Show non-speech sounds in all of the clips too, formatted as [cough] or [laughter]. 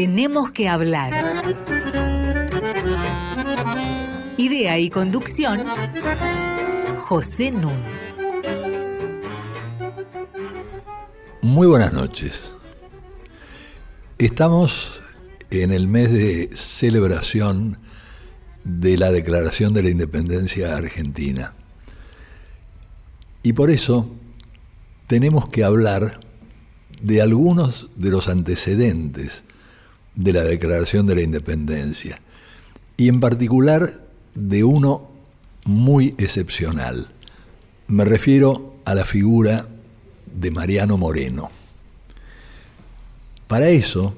Tenemos que hablar. Idea y conducción, José Nun. Muy buenas noches. Estamos en el mes de celebración de la Declaración de la Independencia Argentina. Y por eso tenemos que hablar de algunos de los antecedentes de la Declaración de la Independencia, y en particular de uno muy excepcional. Me refiero a la figura de Mariano Moreno. Para eso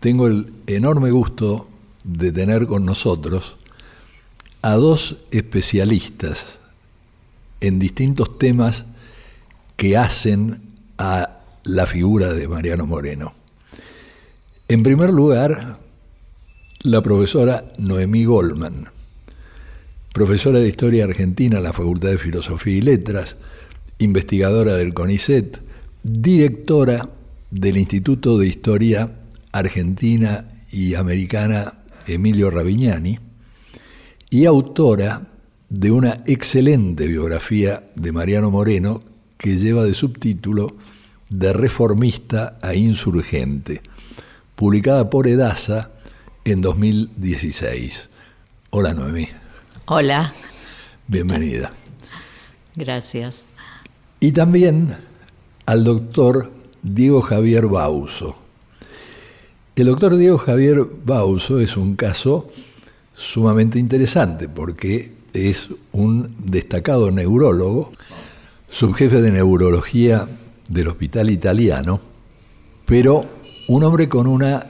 tengo el enorme gusto de tener con nosotros a dos especialistas en distintos temas que hacen a la figura de Mariano Moreno. En primer lugar, la profesora Noemí Goldman, profesora de Historia Argentina en la Facultad de Filosofía y Letras, investigadora del CONICET, directora del Instituto de Historia Argentina y Americana Emilio Ravignani, y autora de una excelente biografía de Mariano Moreno que lleva de subtítulo De reformista a insurgente, publicada por Edasa en 2016. Hola Noemí. Hola. Bienvenida. Gracias. Y también al doctor Diego Javier Bauso. El doctor Diego Javier Bauso es un caso sumamente interesante porque es un destacado neurólogo, subjefe de neurología del Hospital Italiano, pero un hombre con una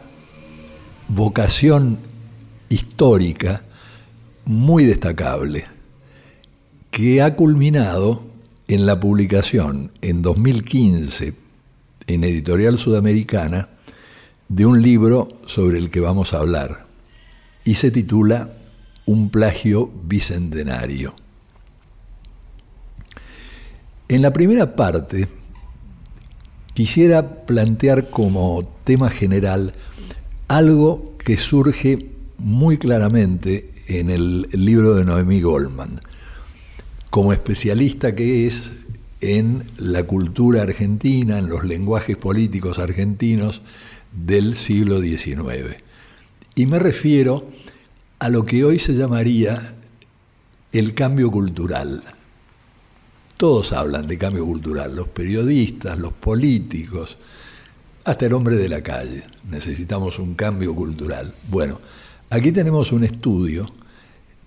vocación histórica muy destacable, que ha culminado en la publicación en 2015 en Editorial Sudamericana de un libro sobre el que vamos a hablar y se titula un plagio bicentenario. En la primera parte quisiera plantear como tema general algo que surge muy claramente en el libro de Noemí Goldman, como especialista que es en la cultura argentina, en los lenguajes políticos argentinos del siglo XIX. Y me refiero a lo que hoy se llamaría el cambio cultural. Todos hablan de cambio cultural, los periodistas, los políticos, hasta el hombre de la calle. Necesitamos un cambio cultural. Bueno, aquí tenemos un estudio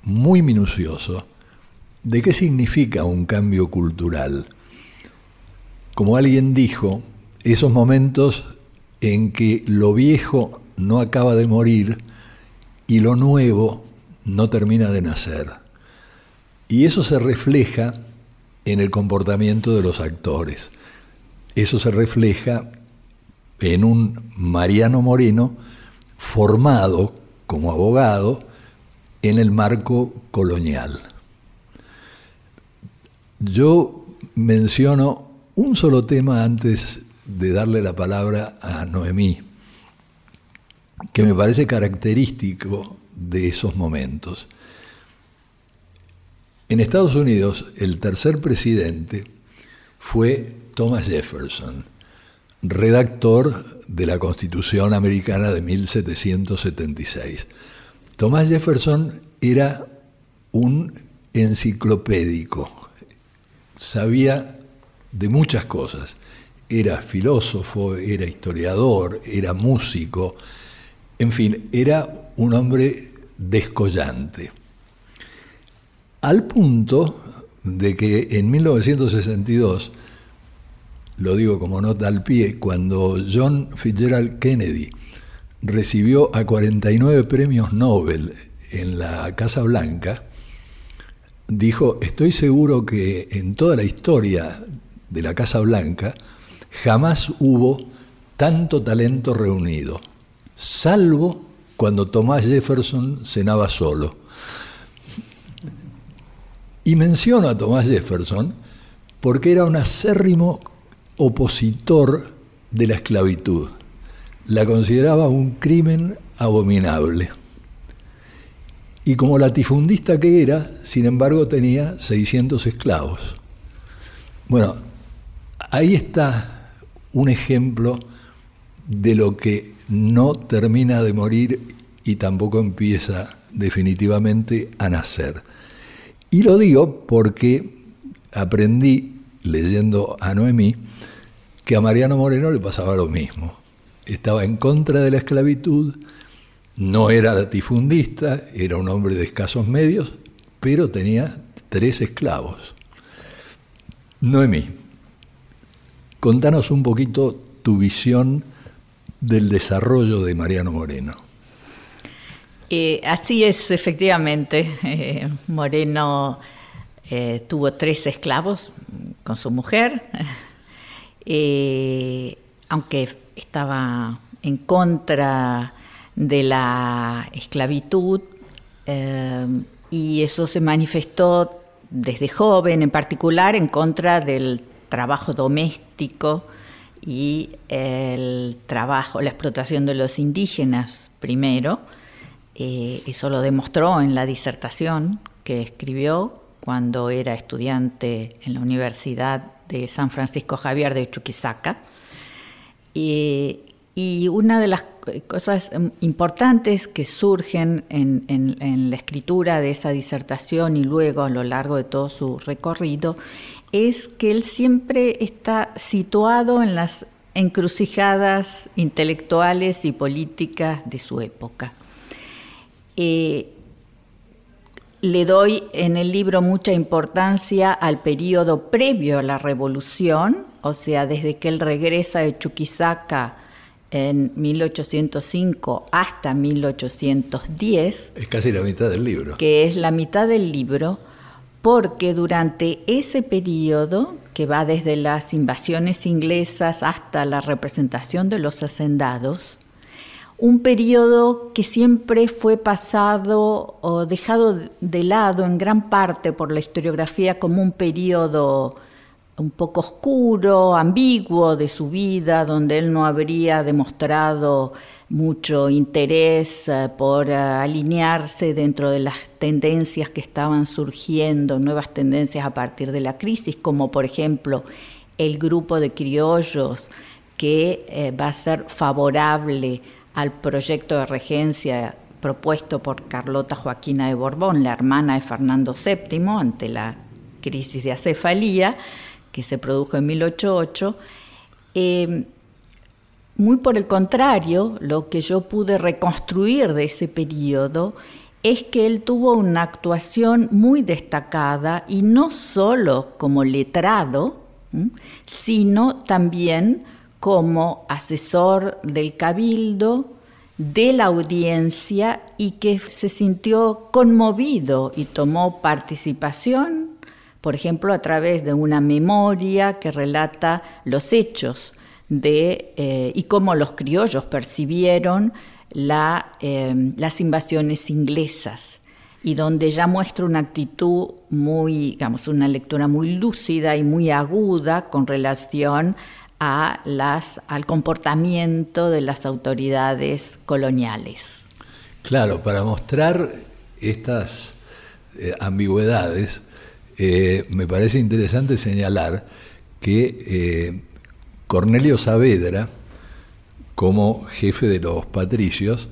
muy minucioso de qué significa un cambio cultural. Como alguien dijo, esos momentos en que lo viejo no acaba de morir, y lo nuevo no termina de nacer. Y eso se refleja en el comportamiento de los actores. Eso se refleja en un Mariano Moreno formado como abogado en el marco colonial. Yo menciono un solo tema antes de darle la palabra a Noemí que me parece característico de esos momentos. En Estados Unidos, el tercer presidente fue Thomas Jefferson, redactor de la Constitución Americana de 1776. Thomas Jefferson era un enciclopédico, sabía de muchas cosas. Era filósofo, era historiador, era músico, en fin, era un hombre descollante. Al punto de que en 1962, lo digo como nota al pie, cuando John Fitzgerald Kennedy recibió a 49 premios Nobel en la Casa Blanca, dijo, estoy seguro que en toda la historia de la Casa Blanca jamás hubo tanto talento reunido salvo cuando Thomas Jefferson cenaba solo. Y menciono a Thomas Jefferson porque era un acérrimo opositor de la esclavitud. la consideraba un crimen abominable. Y como latifundista que era, sin embargo tenía 600 esclavos. Bueno, ahí está un ejemplo de lo que no termina de morir y tampoco empieza definitivamente a nacer. Y lo digo porque aprendí, leyendo a Noemí, que a Mariano Moreno le pasaba lo mismo. Estaba en contra de la esclavitud, no era latifundista, era un hombre de escasos medios, pero tenía tres esclavos. Noemí, contanos un poquito tu visión del desarrollo de Mariano Moreno. Eh, así es, efectivamente. Eh, Moreno eh, tuvo tres esclavos con su mujer, [laughs] aunque estaba en contra de la esclavitud y eso se manifestó desde joven, en particular en contra del trabajo doméstico y el trabajo, la explotación de los indígenas primero. Eh, eso lo demostró en la disertación que escribió cuando era estudiante en la Universidad de San Francisco Javier de Chuquisaca. y una de las cosas importantes que surgen en, la escritura de esa disertación y luego a lo largo de todo su recorrido es que él siempre está situado en las encrucijadas intelectuales y políticas de su época. Eh, le doy en el libro mucha importancia al periodo previo a la revolución, o sea, desde que él regresa de Chuquisaca en 1805 hasta 1810. Es casi la mitad del libro. Que es la mitad del libro porque durante ese periodo, que va desde las invasiones inglesas hasta la representación de los hacendados, un periodo que siempre fue pasado o dejado de lado en gran parte por la historiografía como un periodo un poco oscuro, ambiguo de su vida, donde él no habría demostrado mucho interés eh, por eh, alinearse dentro de las tendencias que estaban surgiendo, nuevas tendencias a partir de la crisis, como por ejemplo el grupo de criollos que eh, va a ser favorable al proyecto de regencia propuesto por Carlota Joaquina de Borbón, la hermana de Fernando VII, ante la crisis de acefalía, que se produjo en 1808. Eh, muy por el contrario, lo que yo pude reconstruir de ese periodo es que él tuvo una actuación muy destacada y no solo como letrado, sino también como asesor del cabildo, de la audiencia y que se sintió conmovido y tomó participación por ejemplo, a través de una memoria que relata los hechos de, eh, y cómo los criollos percibieron eh, las invasiones inglesas y donde ya muestra una actitud muy, digamos, una lectura muy lúcida y muy aguda con relación las, al comportamiento de las autoridades coloniales. Claro, para mostrar estas eh, ambigüedades, eh, me parece interesante señalar que eh, Cornelio Saavedra, como jefe de los patricios,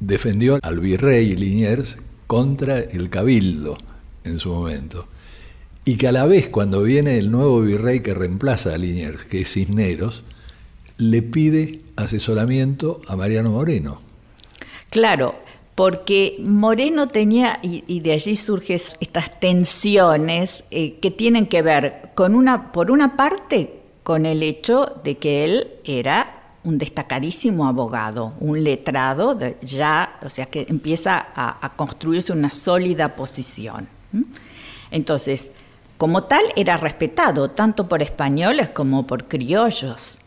defendió al virrey Liniers contra el cabildo en su momento. Y que a la vez, cuando viene el nuevo virrey que reemplaza a Liniers, que es Cisneros, le pide asesoramiento a Mariano Moreno. Claro, porque Moreno tenía, y, de allí surgen estas tensiones eh, que tienen que ver con una, por una parte, con el hecho de que él era un destacadísimo abogado, un letrado, ya, o sea, que empieza a, construirse una sólida posición. Entonces, como tal, era respetado tanto por españoles como por criollos.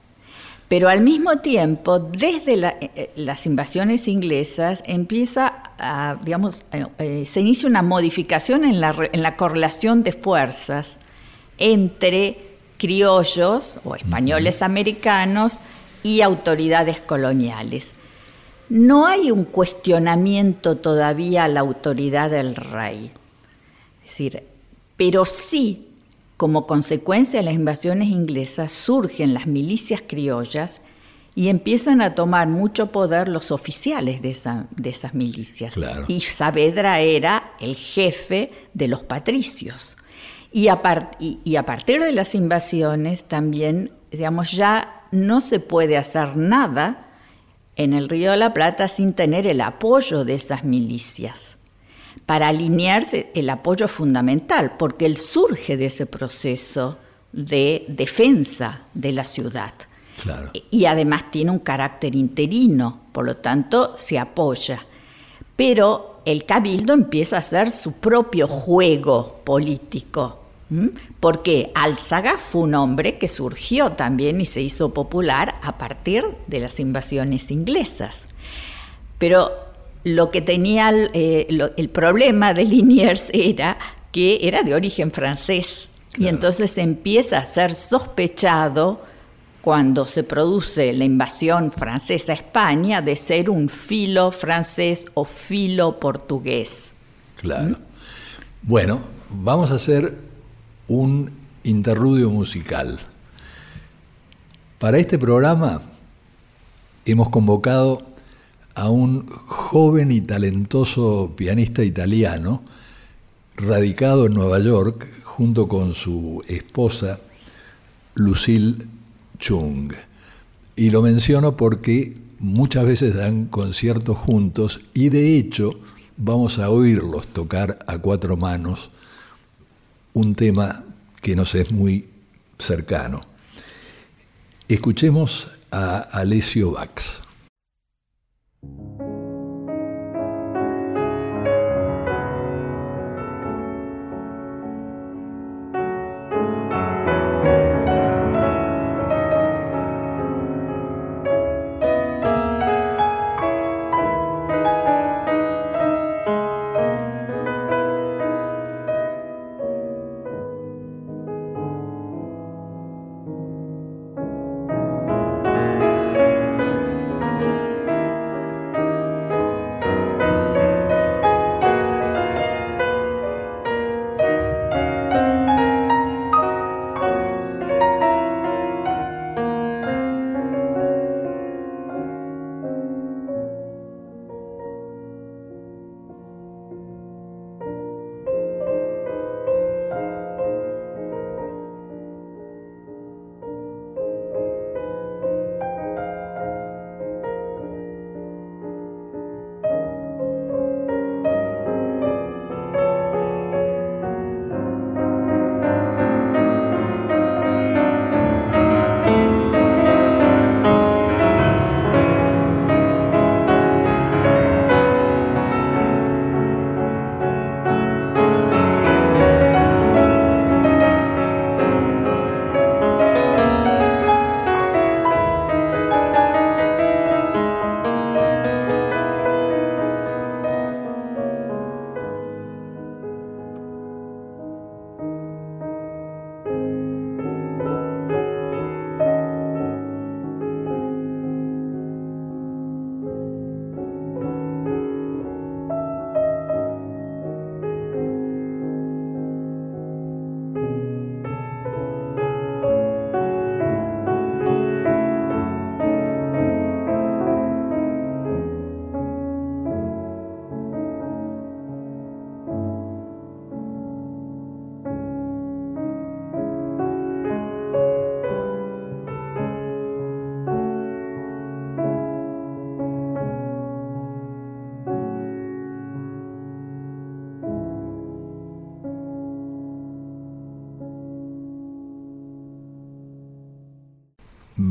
Pero al mismo tiempo, desde eh, eh, las invasiones inglesas, empieza a, digamos, eh, se inicia una modificación en la, en la correlación de fuerzas entre criollos o españoles americanos y autoridades coloniales. No hay un cuestionamiento todavía a la autoridad del rey. Es decir, pero sí, como consecuencia de las invasiones inglesas, surgen las milicias criollas y empiezan a tomar mucho poder los oficiales de, esas milicias. Y Saavedra era el jefe de los patricios. Y a, y a, partir de las invasiones también, digamos, ya no se puede hacer nada en el Río de la Plata sin tener el apoyo de esas milicias. Para alinearse, el apoyo fundamental, porque él surge de ese proceso de defensa de la ciudad. Y además tiene un carácter interino, por lo tanto se apoya. Pero el cabildo empieza a hacer su propio juego político. Porque Álzaga fue un hombre que surgió también y se hizo popular a partir de las invasiones inglesas. Pero lo que tenía eh, el problema de Liniers [laughs] era que era de origen francés y entonces empieza a ser sospechado cuando se produce la invasión francesa a España de ser un filo francés o filo portugués. Claro. ¿Mm? Bueno, vamos a hacer un interludio musical. Para este programa hemos convocado a un joven y talentoso pianista italiano radicado en Nueva York junto con su esposa Lucille Chung. Y lo menciono porque muchas veces dan conciertos juntos y de hecho vamos a oírlos tocar a cuatro manos un tema que nos es muy cercano. Escuchemos a Alessio Bax. thank you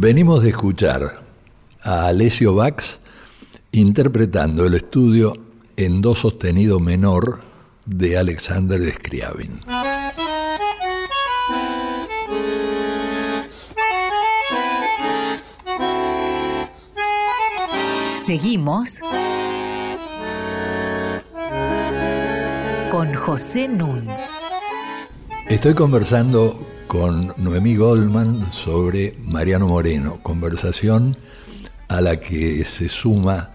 Venimos de escuchar a Alessio Bax interpretando el estudio en do sostenido menor de Alexander Scriabin. Seguimos con José Nun. Estoy conversando con Noemí Goldman sobre Mariano Moreno, conversación a la que se suma,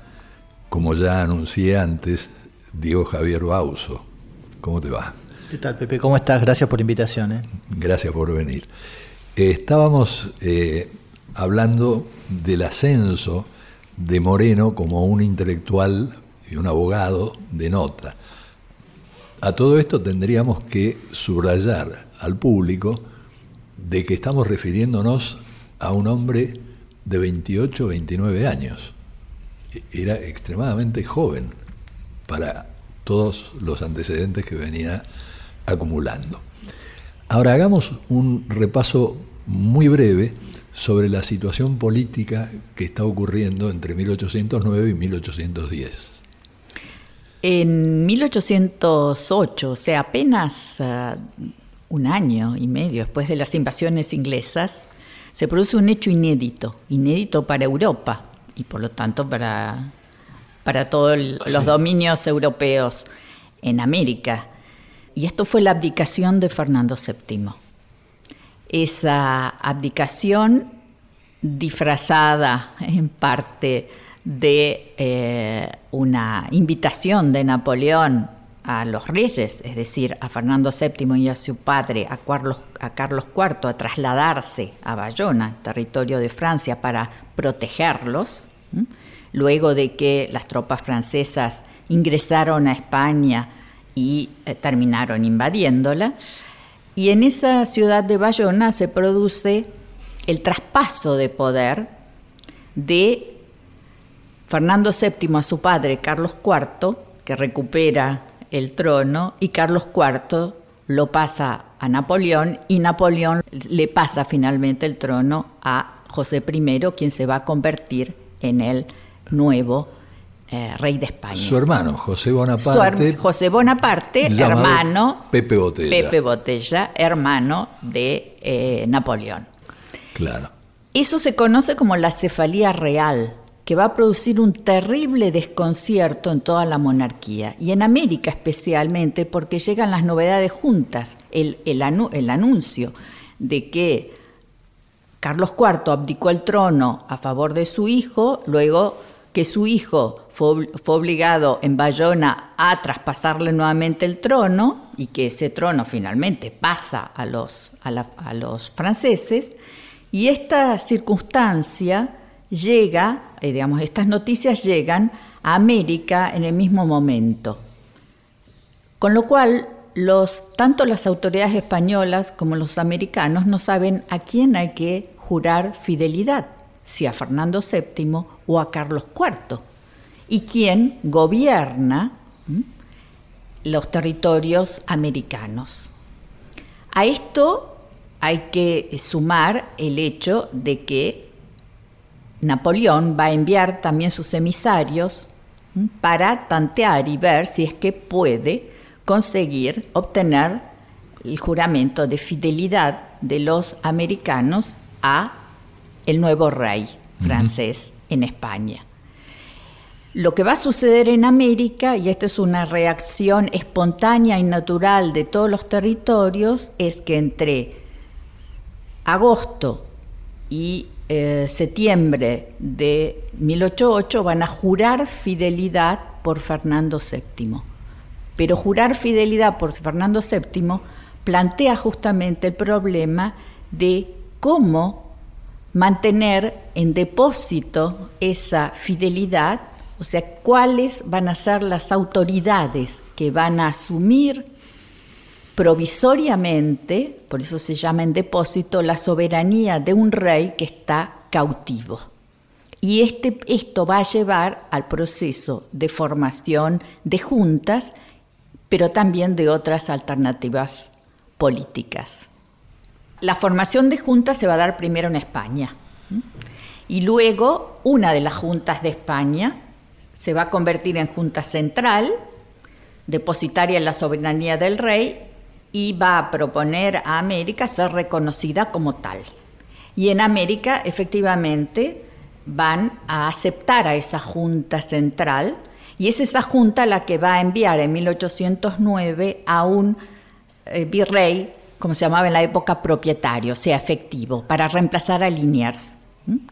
como ya anuncié antes, Diego Javier Bauso. ¿Cómo te va? ¿Qué tal, Pepe? ¿Cómo estás? Gracias por la invitación. ¿eh? Gracias por venir. estábamos eh, hablando del ascenso de Moreno como un intelectual y un abogado de nota. A todo esto tendríamos que subrayar al público de que estamos refiriéndonos a un hombre de 28, 29 años. Era extremadamente joven para todos los antecedentes que venía acumulando. Ahora hagamos un repaso muy breve sobre la situación política que está ocurriendo entre 1809 y 1810. En 1808, o sea, apenas uh, un año y medio después de las invasiones inglesas, se produce un hecho inédito, inédito para Europa y por lo tanto para, para todos los dominios europeos en América. Y esto fue la abdicación de Fernando VII. Esa abdicación disfrazada en parte de eh, una invitación de Napoleón a los reyes, es decir, a Fernando VII y a su padre, a Carlos, a Carlos IV, a trasladarse a Bayona, territorio de Francia, para protegerlos, luego de que las tropas francesas ingresaron a España y eh, terminaron invadiéndola. Y en esa ciudad de Bayona se produce el traspaso de poder de Fernando VII a su padre Carlos IV, que recupera el trono, y Carlos IV lo pasa a Napoleón y Napoleón le pasa finalmente el trono a José I, quien se va a convertir en el nuevo eh, rey de España. Su hermano, José Bonaparte. José Bonaparte, hermano. Pepe Botella. Pepe Botella, hermano de eh, Napoleón. Claro. Eso se conoce como la cefalía real que va a producir un terrible desconcierto en toda la monarquía y en América especialmente porque llegan las novedades juntas, el, el, anuncio de que Carlos IV abdicó el trono a favor de su hijo, luego que su hijo fue, obligado en Bayona a traspasarle nuevamente el trono y que ese trono finalmente pasa a los, a los franceses, y esta circunstancia llega, eh, digamos, estas noticias llegan a América en el mismo momento. Con lo cual, tanto las autoridades españolas como los americanos no saben a quién hay que jurar fidelidad, si a Fernando VII o a Carlos IV, y quién gobierna los territorios americanos. A esto hay que sumar el hecho de que Napoleón va a enviar también sus emisarios para tantear y ver si es que puede conseguir obtener el juramento de fidelidad de los americanos a el nuevo rey francés en España. Lo que va a suceder en América, y esta es una reacción espontánea y natural de todos los territorios, es que entre agosto y eh, septiembre de 1808 van a jurar fidelidad por Fernando VII. Pero jurar fidelidad por Fernando VII plantea justamente el problema de cómo mantener en depósito esa fidelidad, o sea, cuáles van a ser las autoridades que van a asumir provisoriamente, por eso se llama en depósito, la soberanía de un rey que está cautivo. Y este, esto va a llevar al proceso de formación de juntas, pero también de otras alternativas políticas. La formación de juntas se va a dar primero en España. Y luego una de las juntas de España se va a convertir en junta central, depositaria en la soberanía del rey, y va a proponer a América ser reconocida como tal. Y en América efectivamente van a aceptar a esa Junta Central y es esa Junta la que va a enviar en 1809 a un eh, virrey como se llamaba en la época, propietario, o sea, efectivo, para reemplazar a Liniers,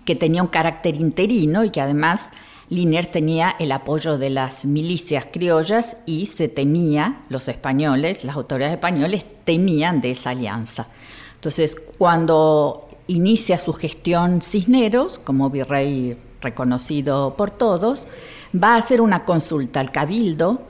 que tenía un carácter interino y que además Liniers tenía el apoyo de las milicias criollas y se temía, los españoles, las autoridades españoles temían de esa alianza. Entonces, cuando inicia su gestión Cisneros, como virrey reconocido por todos, va a hacer una consulta al cabildo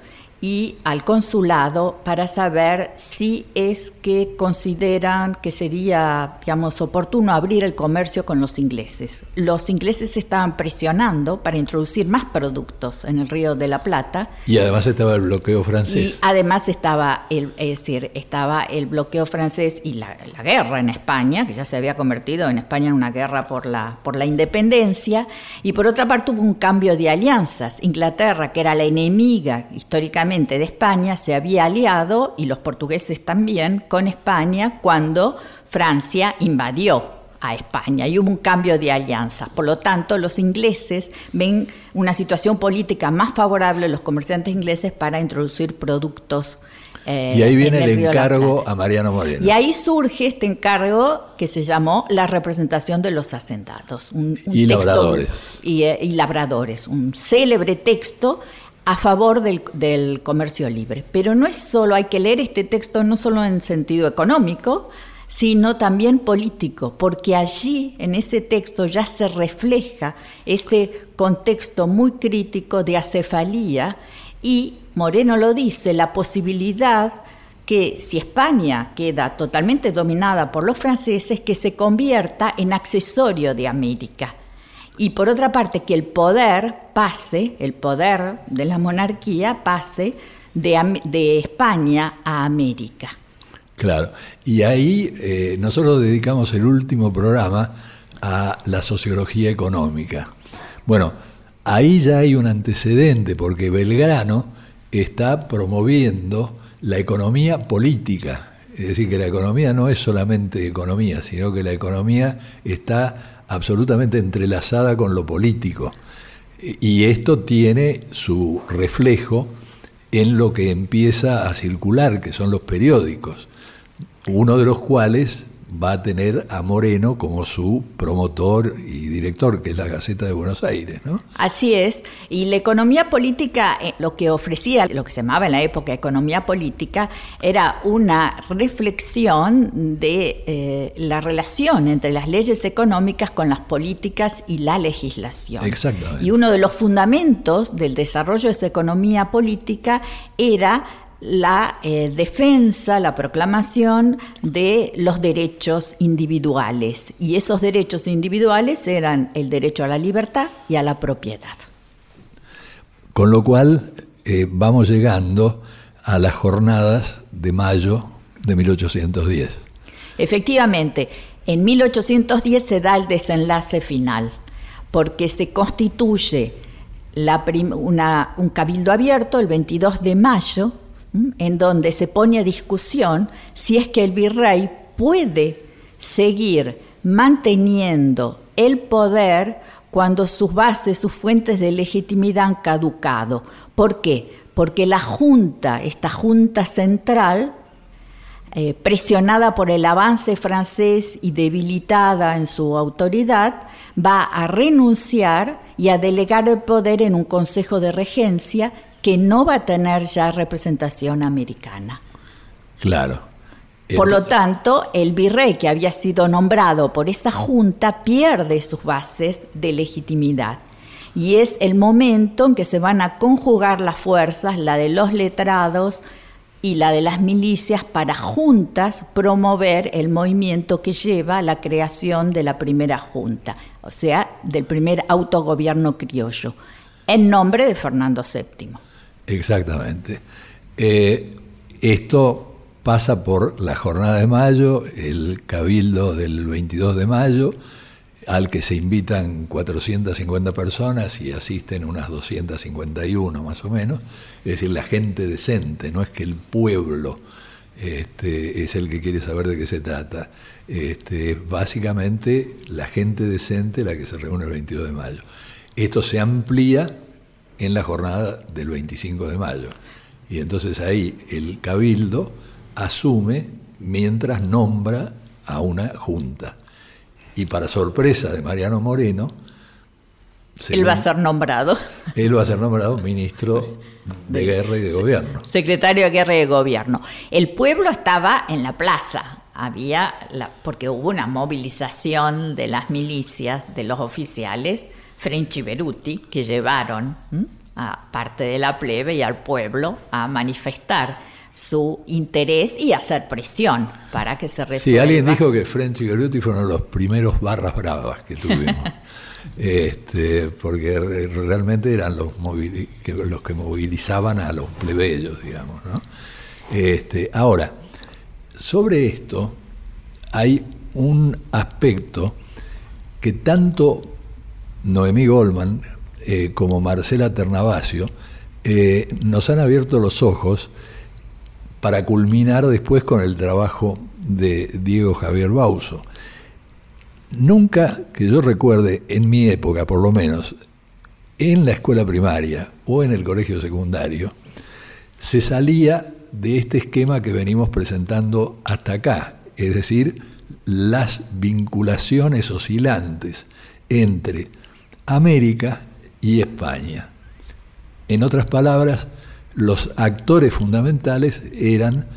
y al consulado para saber si es que consideran que sería, digamos, oportuno abrir el comercio con los ingleses. Los ingleses estaban presionando para introducir más productos en el Río de la Plata. Y además estaba el bloqueo francés. Y además estaba el, es decir, estaba el bloqueo francés y la, la, guerra en España, que ya se había convertido en España en una guerra por la, por la independencia. Y por otra parte hubo un cambio de alianzas. Inglaterra, que era la enemiga históricamente, de España se había aliado, y los portugueses también, con España cuando Francia invadió a España y hubo un cambio de alianza. Por lo tanto, los ingleses ven una situación política más favorable a los comerciantes ingleses para introducir productos. Eh, y ahí viene el, encargo a Mariano Moreno. Y ahí surge este encargo que se llamó la representación de los hacendados. y labradores. Y, eh, y labradores, un célebre texto a favor del, comercio libre. Pero no es solo, hay que leer este texto no solo en sentido económico, sino también político, porque allí en ese texto ya se refleja este contexto muy crítico de acefalía y Moreno lo dice, la posibilidad que si España queda totalmente dominada por los franceses, que se convierta en accesorio de América y por otra parte que el poder pase, el poder de la monarquía pase de, España a América. Claro, y ahí eh, nosotros dedicamos el último programa a la sociología económica. Bueno, ahí ya hay un antecedente porque Belgrano está promoviendo la economía política. Es decir, que la economía no es solamente economía, sino que la economía está absolutamente entrelazada con lo político. Y esto tiene su reflejo en lo que empieza a circular, que son los periódicos, uno de los cuales va a tener a Moreno como su promotor y director, que es la Gaceta de Buenos Aires. ¿no? Así es, y la economía política, eh, lo que ofrecía, lo que se llamaba en la época economía política, era una reflexión de eh, la relación entre las leyes económicas con las políticas y la legislación. Exactamente. Y uno de los fundamentos del desarrollo de esa economía política era la eh, defensa, la proclamación de los derechos individuales. Y esos derechos individuales eran el derecho a la libertad y a la propiedad. Con lo cual eh, vamos llegando a las jornadas de mayo de 1810. Efectivamente, en 1810 se da el desenlace final, porque se constituye un cabildo abierto el 22 de mayo en donde se pone a discusión si es que el virrey puede seguir manteniendo el poder cuando sus bases, sus fuentes de legitimidad han caducado. ¿Por qué? Porque la Junta, esta Junta Central, eh, presionada por el avance francés y debilitada en su autoridad, va a renunciar y a delegar el poder en un Consejo de Regencia que no va a tener ya representación americana. Claro. Por lo tanto, el virrey que había sido nombrado por esta junta pierde sus bases de legitimidad. Y es el momento en que se van a conjugar las fuerzas, la de los letrados y la de las milicias, para juntas promover el movimiento que lleva a la creación de la primera junta, o sea, del primer autogobierno criollo, en nombre de Fernando VII. Exactamente. Eh, esto pasa por la jornada de mayo, el cabildo del 22 de mayo, al que se invitan 450 personas y asisten unas 251 más o menos, es decir, la gente decente, no es que el pueblo este, es el que quiere saber de qué se trata, este, básicamente la gente decente la que se reúne el 22 de mayo. Esto se amplía en la jornada del 25 de mayo. Y entonces ahí el cabildo asume mientras nombra a una junta. Y para sorpresa de Mariano Moreno, él va a ser nombrado. Él va a ser nombrado ministro de Guerra y de Gobierno. Secretario de Guerra y de Gobierno. El pueblo estaba en la plaza. Había, la, porque hubo una movilización de las milicias, de los oficiales, French y Beruti, que llevaron a parte de la plebe y al pueblo a manifestar su interés y hacer presión para que se resuelva. Sí, alguien dijo que French y Beruti fueron los primeros barras bravas que tuvimos. [laughs] este, porque realmente eran los, los que movilizaban a los plebeyos, digamos. Este, ahora, sobre esto hay un aspecto que tanto Noemí Goldman eh, como Marcela Ternavasio eh, nos han abierto los ojos para culminar después con el trabajo de Diego Javier Bauso. Nunca que yo recuerde, en mi época por lo menos, en la escuela primaria o en el colegio secundario, se salía de este esquema que venimos presentando hasta acá, es decir, las vinculaciones oscilantes entre América y España. En otras palabras, los actores fundamentales eran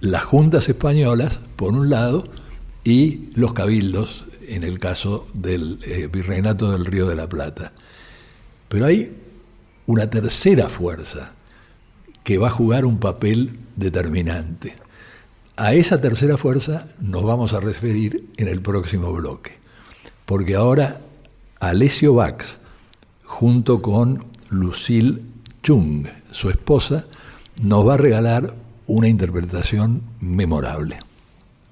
las juntas españolas, por un lado, y los cabildos, en el caso del eh, Virreinato del Río de la Plata. Pero hay una tercera fuerza que va a jugar un papel determinante. A esa tercera fuerza nos vamos a referir en el próximo bloque, porque ahora Alessio Bax, junto con Lucille Chung, su esposa, nos va a regalar una interpretación memorable.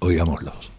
Oigámoslos.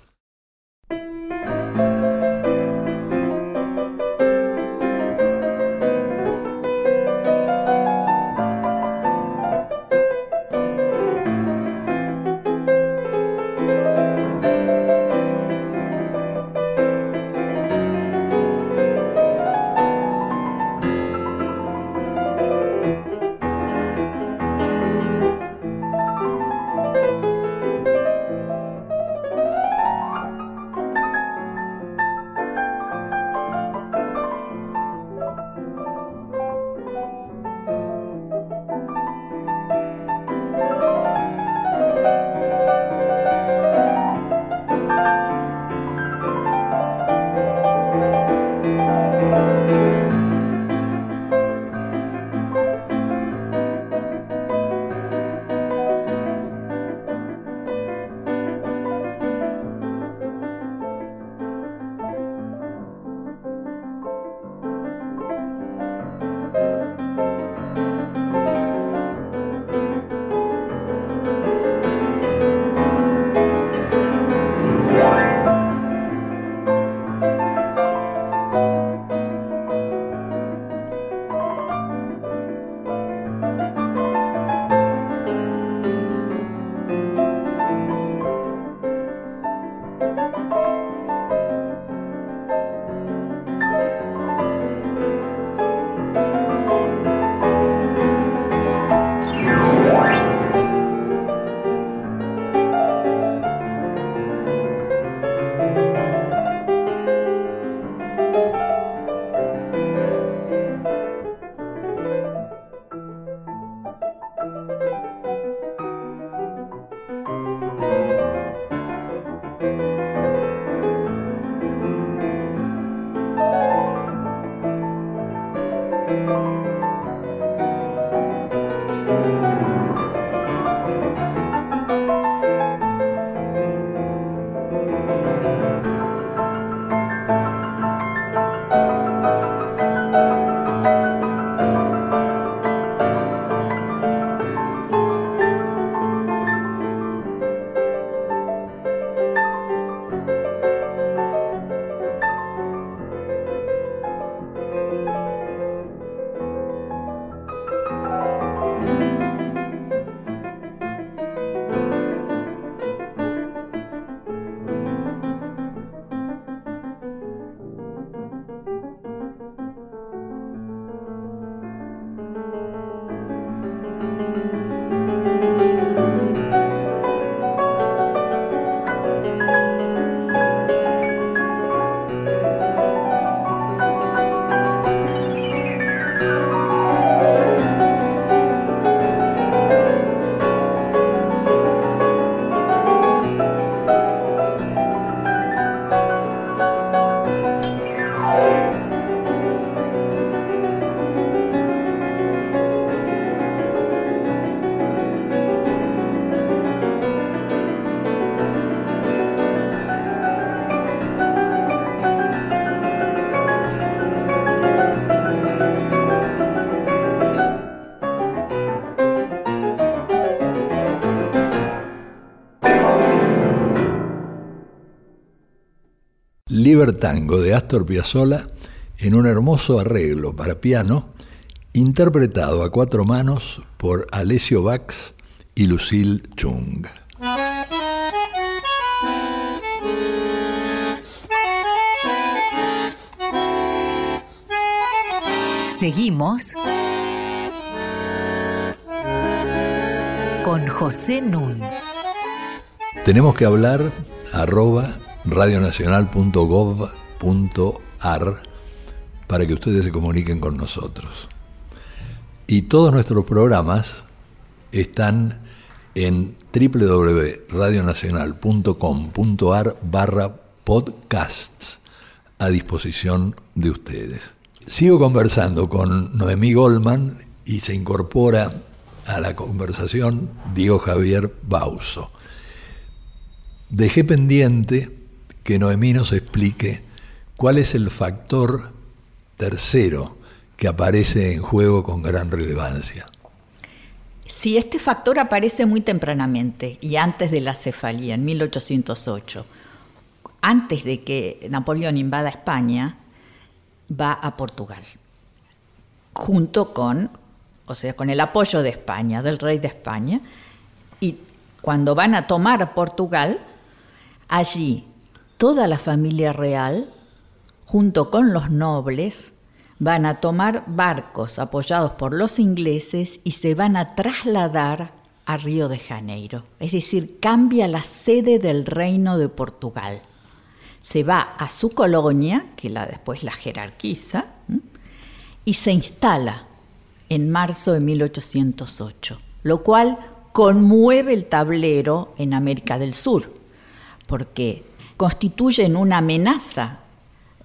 Libertango de Astor Piazzolla en un hermoso arreglo para piano interpretado a cuatro manos por Alessio Bax y Lucille Chung. Seguimos con José Nun. Tenemos que hablar arroba radionacional.gov.ar para que ustedes se comuniquen con nosotros. Y todos nuestros programas están en www.radionacional.com.ar barra podcasts a disposición de ustedes. Sigo conversando con Noemí Goldman y se incorpora a la conversación Diego Javier Bauso. Dejé pendiente que Noemí nos explique cuál es el factor tercero que aparece en juego con gran relevancia. Si este factor aparece muy tempranamente y antes de la cefalía, en 1808, antes de que Napoleón invada España, va a Portugal, junto con, o sea, con el apoyo de España, del rey de España, y cuando van a tomar Portugal, allí toda la familia real, junto con los nobles, van a tomar barcos apoyados por los ingleses y se van a trasladar a Río de Janeiro. Es decir, cambia la sede del reino de Portugal. Se va a su colonia, que la, después la jerarquiza, y se instala en marzo de 1808, lo cual conmueve el tablero en América del Sur, porque constituyen una amenaza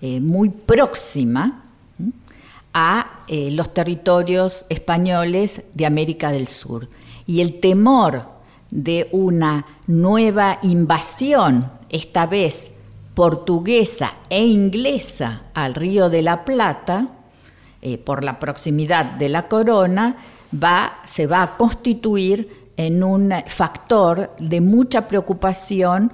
eh, muy próxima a eh, los territorios españoles de América del Sur. Y el temor de una nueva invasión, esta vez portuguesa e inglesa, al Río de la Plata, eh, por la proximidad de la corona, va, se va a constituir en un factor de mucha preocupación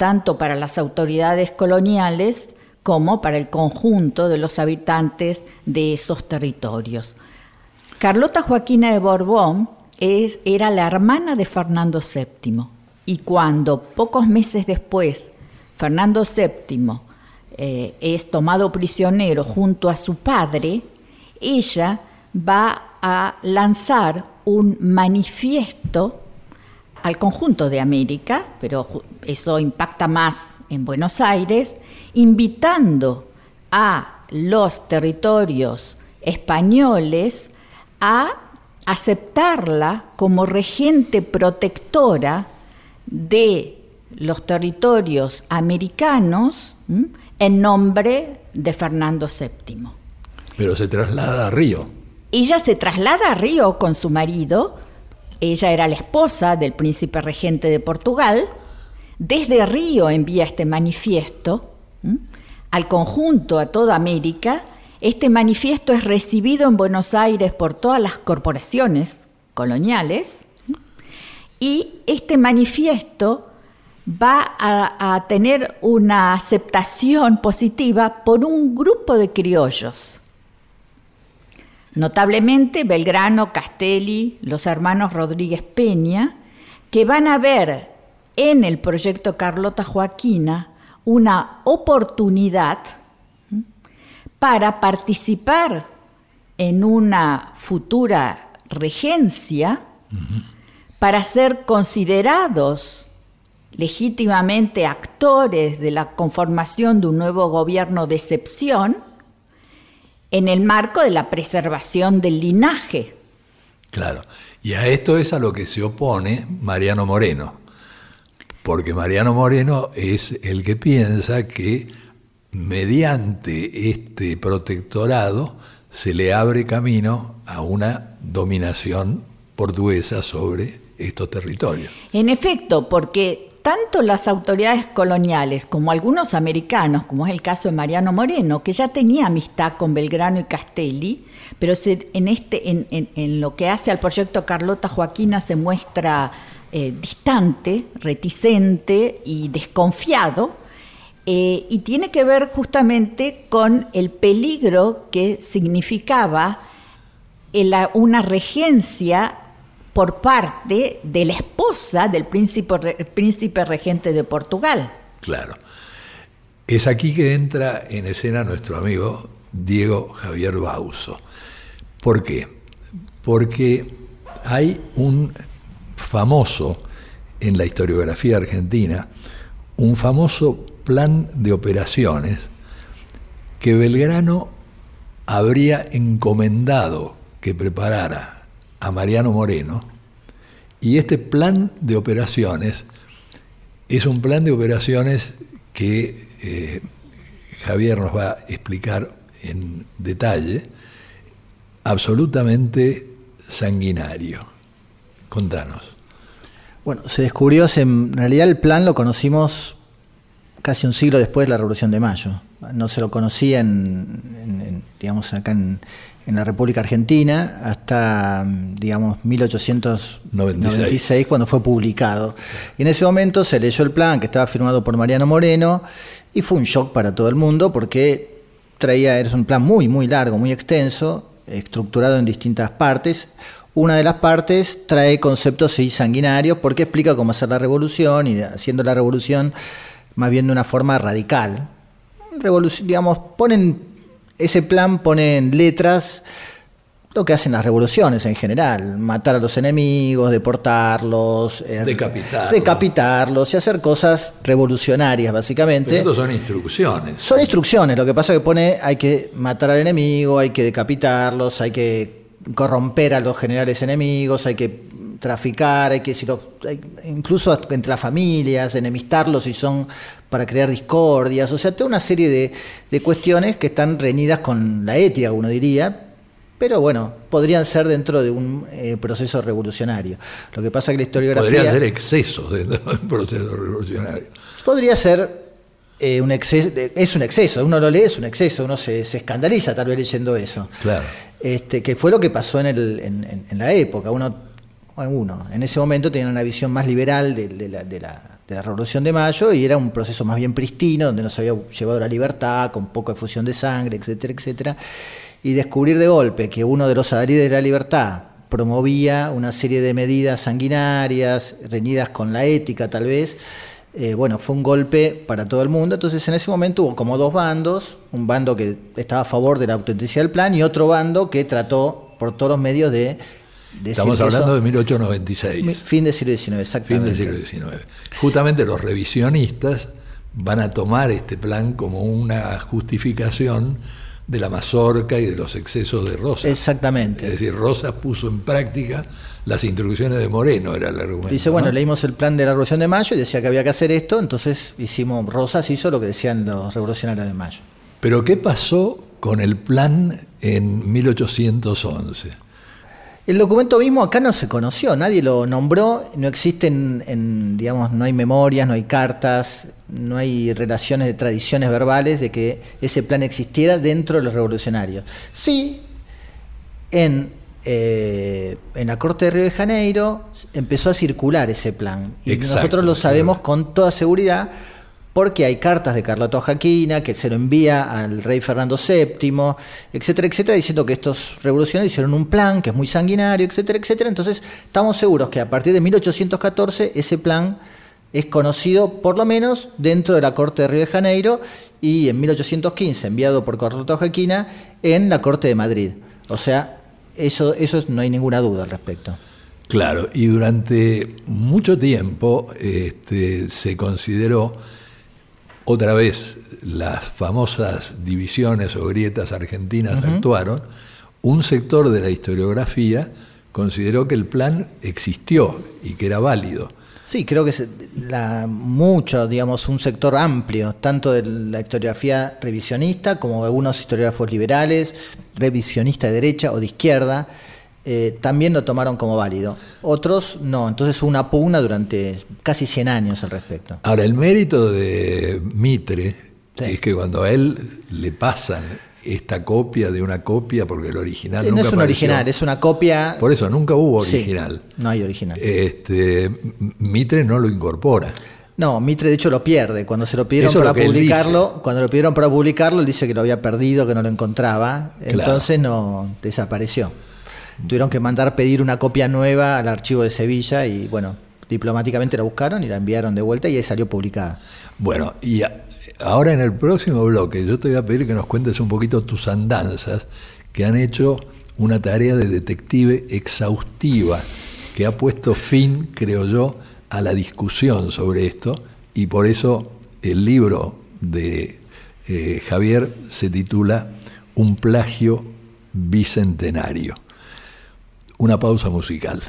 tanto para las autoridades coloniales como para el conjunto de los habitantes de esos territorios. Carlota Joaquina de Borbón es, era la hermana de Fernando VII y cuando pocos meses después Fernando VII eh, es tomado prisionero junto a su padre, ella va a lanzar un manifiesto al conjunto de América, pero eso impacta más en Buenos Aires, invitando a los territorios españoles a aceptarla como regente protectora de los territorios americanos en nombre de Fernando VII. Pero se traslada a Río. Ella se traslada a Río con su marido, ella era la esposa del príncipe regente de Portugal. Desde Río envía este manifiesto al conjunto, a toda América. Este manifiesto es recibido en Buenos Aires por todas las corporaciones coloniales y este manifiesto va a, tener una aceptación positiva por un grupo de criollos notablemente Belgrano, Castelli, los hermanos Rodríguez Peña, que van a ver en el proyecto Carlota Joaquina una oportunidad para participar en una futura regencia, para ser considerados legítimamente actores de la conformación de un nuevo gobierno de excepción, en el marco de la preservación del linaje. Claro, y a esto es a lo que se opone Mariano Moreno, porque Mariano Moreno es el que piensa que mediante este protectorado se le abre camino a una dominación portuguesa sobre estos territorios. En efecto, porque tanto las autoridades coloniales como algunos americanos, como es el caso de Mariano Moreno, que ya tenía amistad con Belgrano y Castelli, pero en, este, en, lo que hace al proyecto Carlota Joaquina se muestra eh, distante, reticente y desconfiado, eh, y tiene que ver justamente con el peligro que significaba una regencia por parte de la esposa del príncipe, príncipe regente de Portugal. Claro. Es aquí que entra en escena nuestro amigo Diego Javier Bauso. ¿Por qué? Porque hay un famoso en la historiografía argentina, un famoso plan de operaciones que Belgrano habría encomendado que preparara a Mariano Moreno, y este plan de operaciones es un plan de operaciones que eh, Javier nos va a explicar en detalle, absolutamente sanguinario. Contanos. Bueno, se descubrió, en realidad el plan lo conocimos casi un siglo después de la Revolución de Mayo. No se lo conocía en, digamos, acá en, la República Argentina hasta, digamos, 1896, cuando fue publicado. Y en ese momento se leyó el plan que estaba firmado por Mariano Moreno y fue un shock para todo el mundo porque traía, era un plan muy, muy largo, muy extenso, estructurado en distintas partes. Una de las partes trae conceptos sanguinarios porque explica cómo hacer la revolución y haciendo la revolución más bien de una forma radical. Revolución, digamos, ponen ese plan pone en letras lo que hacen las revoluciones en general, matar a los enemigos, deportarlos, eh, decapitarlos. decapitarlos y hacer cosas revolucionarias básicamente. Pero son instrucciones. Son instrucciones, lo que pasa es que pone hay que matar al enemigo, hay que decapitarlos, hay que corromper a los generales enemigos, hay que traficar, hay que si incluso entre las familias, enemistarlos si son para crear discordias, o sea, toda una serie de, de cuestiones que están reñidas con la ética, uno diría, pero bueno, podrían ser dentro de un eh, proceso revolucionario. Lo que pasa es que la historiografía... Podrían ser excesos dentro de un proceso revolucionario. Podría ser eh, un exceso, es un exceso, uno lo lee, es un exceso, uno se, se escandaliza tal vez leyendo eso. Claro. Este, que fue lo que pasó en, el, en, en la época. Uno en ese momento tenía una visión más liberal de, la, Revolución de Mayo y era un proceso más bien pristino, donde nos había llevado la libertad, con poca efusión de sangre, etcétera, etcétera. Y descubrir de golpe que uno de los adalides de la libertad promovía una serie de medidas sanguinarias, reñidas con la ética tal vez, eh, bueno, fue un golpe para todo el mundo. Entonces en ese momento hubo como dos bandos, un bando que estaba a favor de la autenticidad del plan y otro bando que trató por todos los medios de Estamos hablando de 1896. Fin del siglo XIX, exactamente. Fin del siglo XIX. Justamente los revisionistas van a tomar este plan como una justificación de la mazorca y de los excesos de Rosa. Exactamente. Es decir, Rosa puso en práctica las instrucciones de Moreno, era el argumento. Dice, bueno, leímos el plan de la Revolución de Mayo y decía que había que hacer esto, entonces hicimos, Rosas hizo lo que decían los revolucionarios de Mayo. Pero ¿qué pasó con el plan en 1811? El documento mismo acá no se conoció, nadie lo nombró, no existen, digamos, no hay memorias, no hay cartas, no hay relaciones de tradiciones verbales de que ese plan existiera dentro de los revolucionarios. Sí, en, eh, en la Corte de Río de Janeiro empezó a circular ese plan y nosotros lo sabemos con toda seguridad porque hay cartas de Carlota Jaquina que se lo envía al rey Fernando VII, etcétera, etcétera, diciendo que estos revolucionarios hicieron un plan que es muy sanguinario, etcétera, etcétera. Entonces, estamos seguros que a partir de 1814 ese plan es conocido por lo menos dentro de la Corte de Río de Janeiro y en 1815 enviado por Carlota Jaquina en la Corte de Madrid. O sea, eso, eso no hay ninguna duda al respecto. Claro, y durante mucho tiempo este, se consideró otra vez las famosas divisiones o grietas argentinas actuaron, un sector de la historiografía consideró que el plan existió y que era válido. Sí, creo que es la, mucho, digamos, un sector amplio, tanto de la historiografía revisionista como algunos historiógrafos liberales, revisionista de derecha o de izquierda, eh, también lo tomaron como válido. Otros no, entonces una pugna durante casi 100 años al respecto. Ahora, el mérito de Mitre es que cuando a él le pasan esta copia de una copia, porque el original no es un original, es una copia. Por eso nunca hubo original. no hay original. Este, Mitre no lo incorpora. No, Mitre de hecho lo pierde. Cuando se lo pidieron Eso para lo publicarlo, cuando lo pidieron para publicarlo, él dice que lo había perdido, que no lo encontraba. Claro. Entonces no desapareció. Tuvieron que mandar pedir una copia nueva al archivo de Sevilla y bueno, diplomáticamente la buscaron y la enviaron de vuelta y ahí salió publicada. Bueno, y ahora en el próximo bloque yo te voy a pedir que nos cuentes un poquito tus andanzas, que han hecho una tarea de detective exhaustiva, que ha puesto fin, creo yo, a la discusión sobre esto, y por eso el libro de eh, Javier se titula Un plagio bicentenario. Una pausa musical.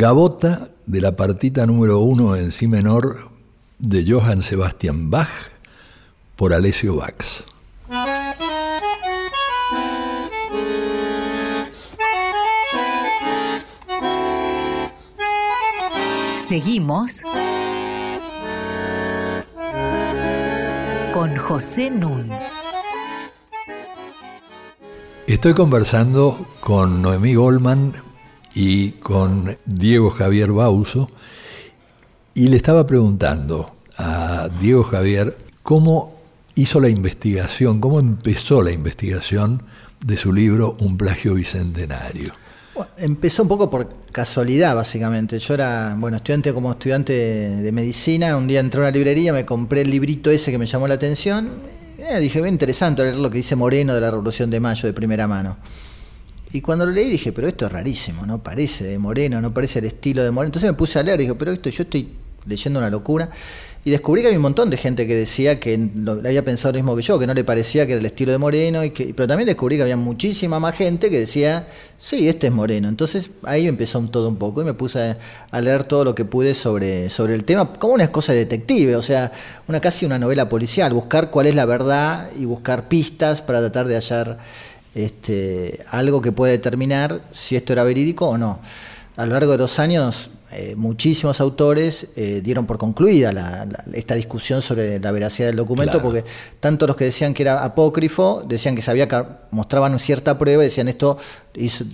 Gabota de la partita número uno en si menor de Johann Sebastian Bach por Alessio Bax. Seguimos con José Nun. Estoy conversando con Noemí Goldman y con Diego Javier Bauso y le estaba preguntando a Diego Javier cómo hizo la investigación, cómo empezó la investigación de su libro Un plagio bicentenario. Empezó un poco por casualidad, básicamente. Yo era, bueno, estudiante como estudiante de medicina. Un día entré a una librería, me compré el librito ese que me llamó la atención. Eh, dije, bien interesante leer lo que dice Moreno de la Revolución de Mayo de primera mano. Y cuando lo leí dije, pero esto es rarísimo, no parece de Moreno, no parece el estilo de Moreno. Entonces me puse a leer y dije, pero esto yo estoy leyendo una locura. Y descubrí que había un montón de gente que decía que había pensado lo mismo que yo, que no le parecía que era el estilo de Moreno, y que, pero también descubrí que había muchísima más gente que decía, sí, este es Moreno. Entonces ahí empezó todo un poco y me puse a, leer todo lo que pude sobre, sobre el tema, como una cosa de detective, o sea, una casi una novela policial, buscar cuál es la verdad y buscar pistas para tratar de hallar este, algo que pueda determinar si esto era verídico o no. A lo largo de los años eh, muchísimos autores eh, dieron por concluida esta discusión sobre la veracidad del documento, porque tanto los que decían que era apócrifo, decían que sabía que mostraban cierta prueba, decían esto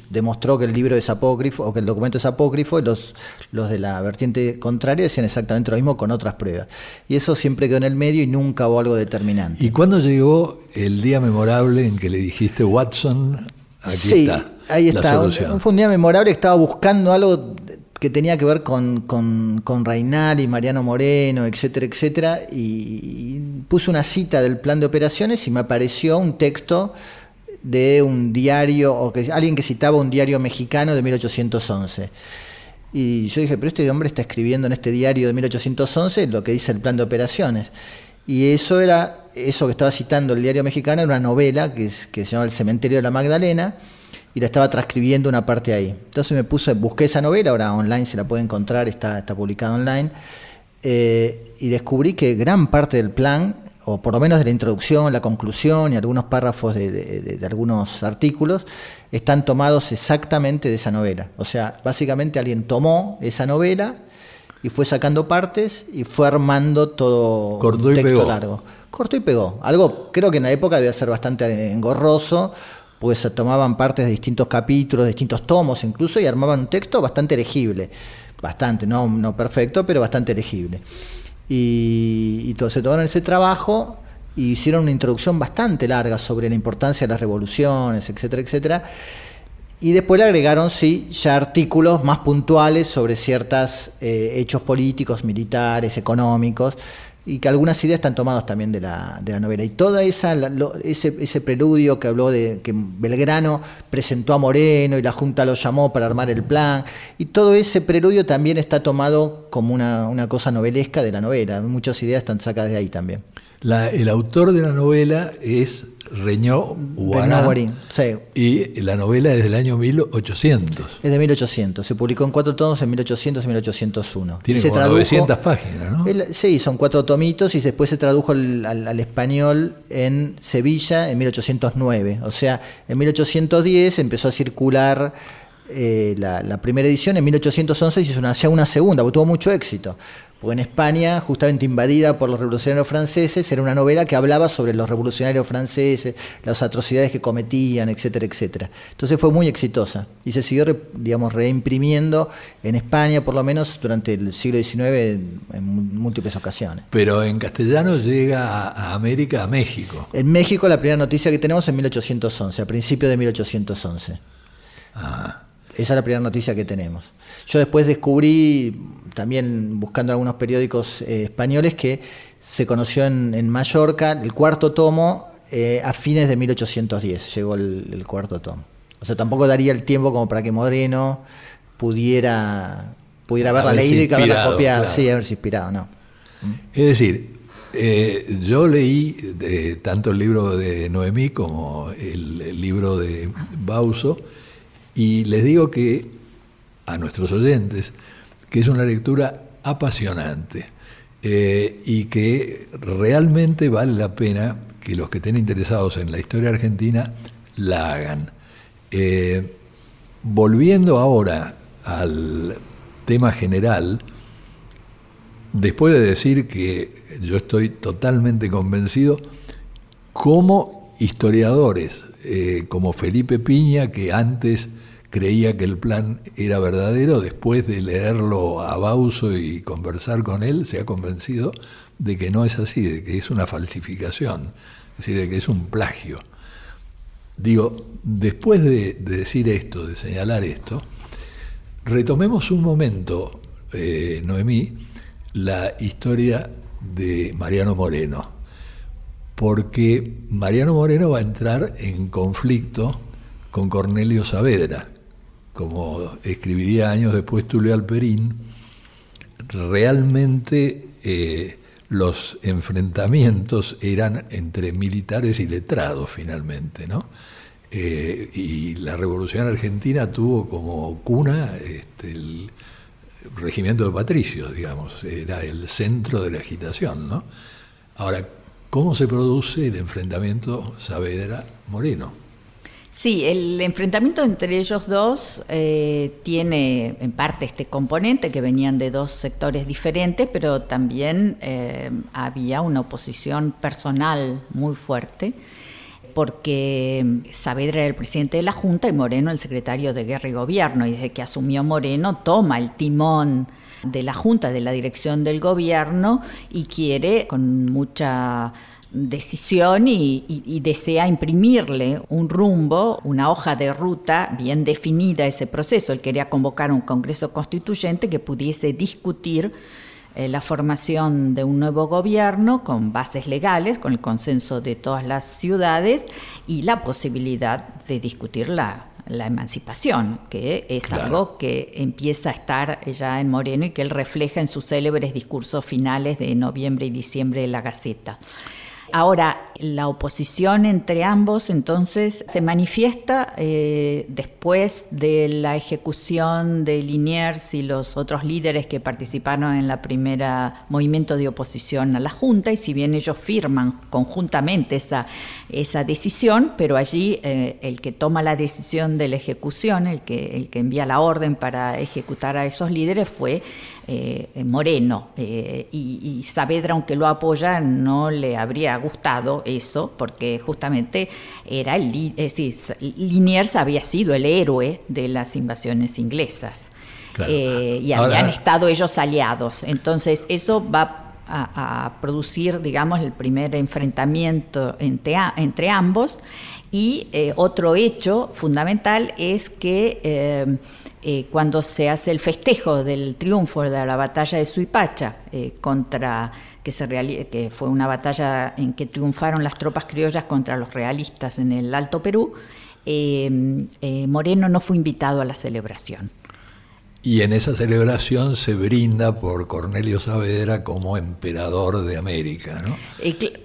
demostró que el libro es apócrifo o que el documento es apócrifo, y los, los de la vertiente contraria decían exactamente lo mismo con otras pruebas. Y eso siempre quedó en el medio y nunca hubo algo determinante. ¿Y cuándo llegó el día memorable en que le dijiste, Watson, aquí sí, está? Ahí está. fue un día memorable, estaba buscando algo que tenía que ver con, con, con y Mariano Moreno, etcétera, etcétera, y, puse una cita del plan de operaciones y me apareció un texto de un diario, o que alguien que citaba un diario mexicano de 1811. Y yo dije, pero este hombre está escribiendo en este diario de 1811 lo que dice el plan de operaciones. Y eso era, eso que estaba citando el diario mexicano, era una novela que, que se llama El Cementerio de la Magdalena, y la estaba transcribiendo una parte ahí. Entonces me puse, busqué esa novela, ahora online se la puede encontrar, está, está publicada online, eh, y descubrí que gran parte del plan, o por lo menos de la introducción, la conclusión y algunos párrafos de, algunos artículos, están tomados exactamente de esa novela. O sea, básicamente alguien tomó esa novela y fue sacando partes y fue armando todo un texto largo. Cortó y pegó. Algo creo que en la época debía ser bastante engorroso, pues se tomaban partes de distintos capítulos, de distintos tomos incluso, y armaban un texto bastante legible. Bastante, no, no perfecto, pero bastante legible. Y, y tomaron ese trabajo y hicieron una introducción bastante larga sobre la importancia de las revoluciones, etcétera, etcétera. Y después le agregaron, sí, ya artículos más puntuales sobre ciertos eh, hechos políticos, militares, económicos, y que algunas ideas están tomadas también de la, de la novela. Y esa ese, ese preludio que habló de que Belgrano presentó a Moreno y la Junta lo llamó para armar el plan, y todo ese preludio también está tomado como una, una cosa novelesca de la novela. Muchas ideas están sacadas de ahí también. La, el autor de la novela es Reñó Guarín. Y la novela es del año 1800. Es de 1800. Se publicó en cuatro tomos en 1800 y 1801. Tiene como 900 páginas, ¿no? sí, son cuatro tomitos y después se tradujo al, español en Sevilla en 1809. O sea, en 1810 empezó a circular eh, la, primera edición, en 1811 se hizo una, ya una segunda, porque tuvo mucho éxito. Porque en España, justamente invadida por los revolucionarios franceses, era una novela que hablaba sobre los revolucionarios franceses, las atrocidades que cometían, etcétera, etcétera. Entonces fue muy exitosa y se siguió, digamos, reimprimiendo en España, por lo menos durante el siglo XIX, en, múltiples ocasiones. Pero en castellano llega a, América, a México. En México la primera noticia que tenemos es en 1811, a principios de 1811. Ah. Esa es la primera noticia que tenemos. Yo después descubrí, también buscando algunos periódicos eh, españoles, que se conoció en, Mallorca el cuarto tomo eh, a fines de 1810, llegó el, cuarto tomo. O sea, tampoco daría el tiempo como para que Moreno pudiera, pudiera haberla leído y haberla copiado, sí, haberse inspirado, no. Es decir, eh, yo leí tanto el libro de Noemí como el, el libro de Bauso, y les digo que a nuestros oyentes que es una lectura apasionante eh, y que realmente vale la pena que los que estén interesados en la historia argentina la hagan. Eh, volviendo ahora al tema general, después de decir que yo estoy totalmente convencido, como historiadores, eh, como Felipe Piña, que antes creía que el plan era verdadero, después de leerlo a Bauso y conversar con él, se ha convencido de que no es así, de que es una falsificación, es decir, de que es un plagio. Digo, después de, decir esto, de señalar esto, retomemos un momento, eh, Noemí, la historia de Mariano Moreno, porque Mariano Moreno va a entrar en conflicto con Cornelio Saavedra, como escribiría años después Tulio Alperín, realmente eh, los enfrentamientos eran entre militares y letrados finalmente, ¿no? Eh, y la Revolución Argentina tuvo como cuna este, el regimiento de patricios, digamos, era el centro de la agitación, ¿no? Ahora, ¿cómo se produce el enfrentamiento Saavedra-Moreno? Sí, el enfrentamiento entre ellos dos eh, tiene en parte este componente que venían de dos sectores diferentes, pero también eh, había una oposición personal muy fuerte, porque Saavedra era el presidente de la Junta y Moreno el secretario de Guerra y Gobierno, y desde que asumió Moreno toma el timón de la Junta, de la dirección del gobierno, y quiere con mucha decisión y, desea imprimirle un rumbo, una hoja de ruta bien definida a ese proceso. Él quería convocar un Congreso Constituyente que pudiese discutir eh, la formación de un nuevo gobierno con bases legales, con el consenso de todas las ciudades y la posibilidad de discutir la, emancipación, que es algo que empieza a estar ya en Moreno y que él refleja en sus célebres discursos finales de noviembre y diciembre de la Gaceta. Ahora, la oposición entre ambos entonces se manifiesta eh, después de la ejecución de Liniers y los otros líderes que participaron en la primera movimiento de oposición a la Junta, y si bien ellos firman conjuntamente esa, esa decisión, pero allí eh, el que toma la decisión de la ejecución, el que, el que envía la orden para ejecutar a esos líderes fue eh, Moreno eh, y, Saavedra, aunque lo apoya, no le habría gustado eso, porque justamente era el, Liniers había sido el héroe de las invasiones inglesas. Eh, y habían estado ellos aliados. Entonces, eso va a, producir, digamos, el primer enfrentamiento entre, entre ambos. Y otro hecho fundamental es que eh, cuando se hace el festejo del triunfo de la batalla de Suipacha, eh, contra, que, se que fue una batalla en que triunfaron las tropas criollas contra los realistas en el Alto Perú, eh, Moreno no fue invitado a la celebración. Y en esa celebración se brinda por Cornelio Saavedra como emperador de América. ¿no?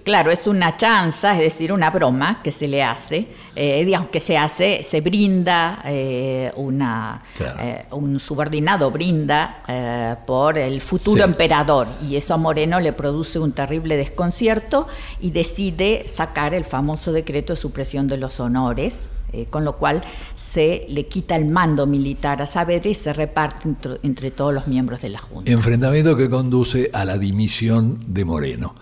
claro, es una chanza, es decir, una broma que se le hace, eh, digamos que se hace, se brinda, eh, una, eh, un subordinado brinda por el futuro emperador y eso a Moreno le produce un terrible desconcierto y decide sacar el famoso decreto de supresión de los honores eh, con lo cual se le quita el mando militar a Saavedra y se reparte entre, todos los miembros de la Junta. Enfrentamiento que conduce a la dimisión de Moreno.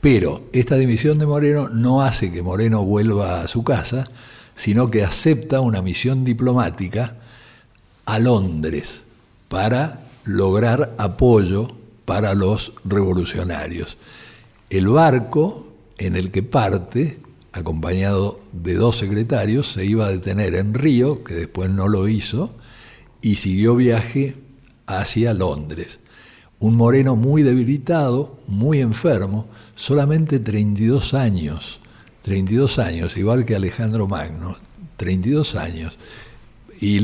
Pero esta dimisión de Moreno no hace que Moreno vuelva a su casa, sino que acepta una misión diplomática a Londres para lograr apoyo para los revolucionarios. El barco en el que parte acompañado de dos secretarios, se iba a detener en Río, que después no lo hizo, y siguió viaje hacia Londres. Un moreno muy debilitado, muy enfermo, solamente 32 años, 32 años, igual que Alejandro Magno, 32 años. Y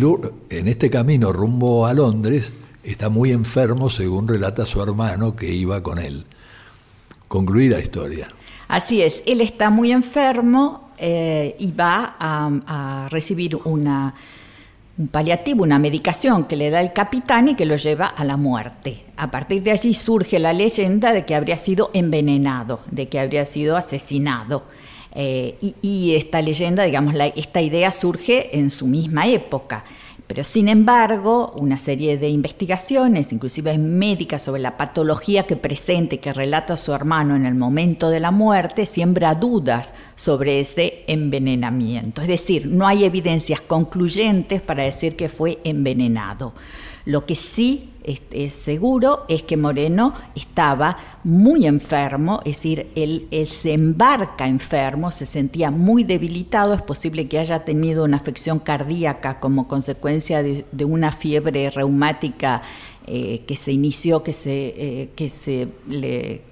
en este camino rumbo a Londres está muy enfermo, según relata su hermano que iba con él. Concluir la historia. Así es, él está muy enfermo eh, y va a, recibir una, un paliativo, una medicación que le da el capitán y que lo lleva a la muerte. A partir de allí surge la leyenda de que habría sido envenenado, de que habría sido asesinado. Eh, y, esta leyenda, digamos, esta idea surge en su misma época. Pero sin embargo, una serie de investigaciones, inclusive médicas, sobre la patología que presente, que relata su hermano en el momento de la muerte, siembra dudas sobre ese envenenamiento. Es decir, no hay evidencias concluyentes para decir que fue envenenado. Lo que sí es, seguro es que Moreno estaba muy enfermo, es decir, él, se embarca enfermo, se sentía muy debilitado, es posible que haya tenido una afección cardíaca como consecuencia de, una fiebre reumática eh, que se inició, que se, eh, que se le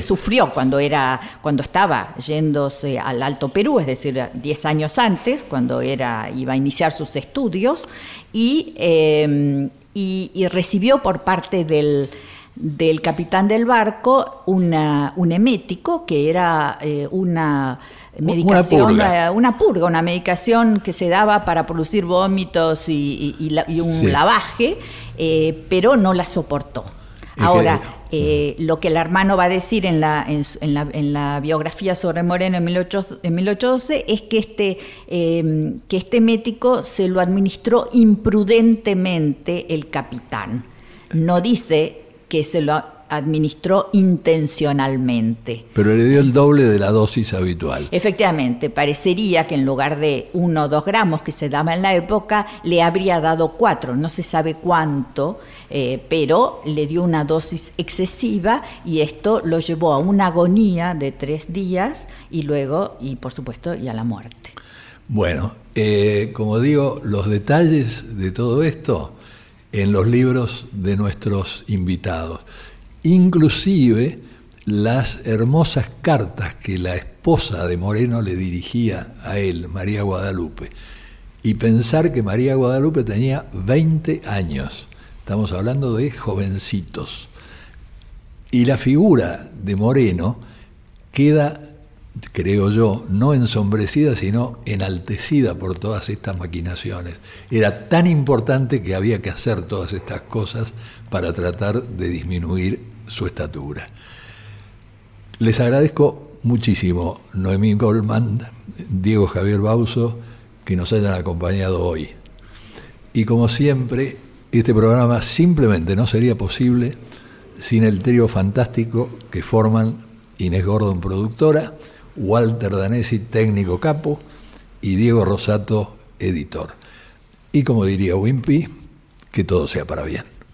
sufrió cuando era cuando estaba yéndose al Alto Perú, es decir, 10 años antes, cuando era iba a iniciar sus estudios. Y eh, y, recibió por parte del, del capitán del barco una, un emético que era eh, una medicación, una purga. una medicación que se daba para producir vómitos y, un lavaje, eh, pero no la soportó. Ahora, eh, lo que el hermano va a decir en la, biografía sobre Moreno en, 1812 es que este, em, que este médico se lo administró imprudentemente el capitán. No dice que se lo administró intencionalmente. Pero le dio el doble de la dosis habitual. Efectivamente, parecería que en lugar de uno o dos gramos que se daba en la época, le habría dado cuatro, no se sabe cuánto, eh, pero le dio una dosis excesiva y esto lo llevó a una agonía de tres días y luego, y por supuesto, y a la muerte. Bueno, eh, como digo, los detalles de todo esto en los libros de nuestros invitados inclusive las hermosas cartas que la esposa de Moreno le dirigía a él, María Guadalupe. Y pensar que María Guadalupe tenía 20 años, estamos hablando de jovencitos. Y la figura de Moreno queda, creo yo, no ensombrecida, sino enaltecida por todas estas maquinaciones. Era tan importante que había que hacer todas estas cosas para tratar de disminuir su estatura. Les agradezco muchísimo, Noemí Goldman, Diego Javier Bauso, que nos hayan acompañado hoy. Y como siempre, este programa simplemente no sería posible sin el trío fantástico que forman Inés Gordon, productora, Walter Danesi, técnico capo, y Diego Rosato, editor. Y como diría Wimpy, que todo sea para bien.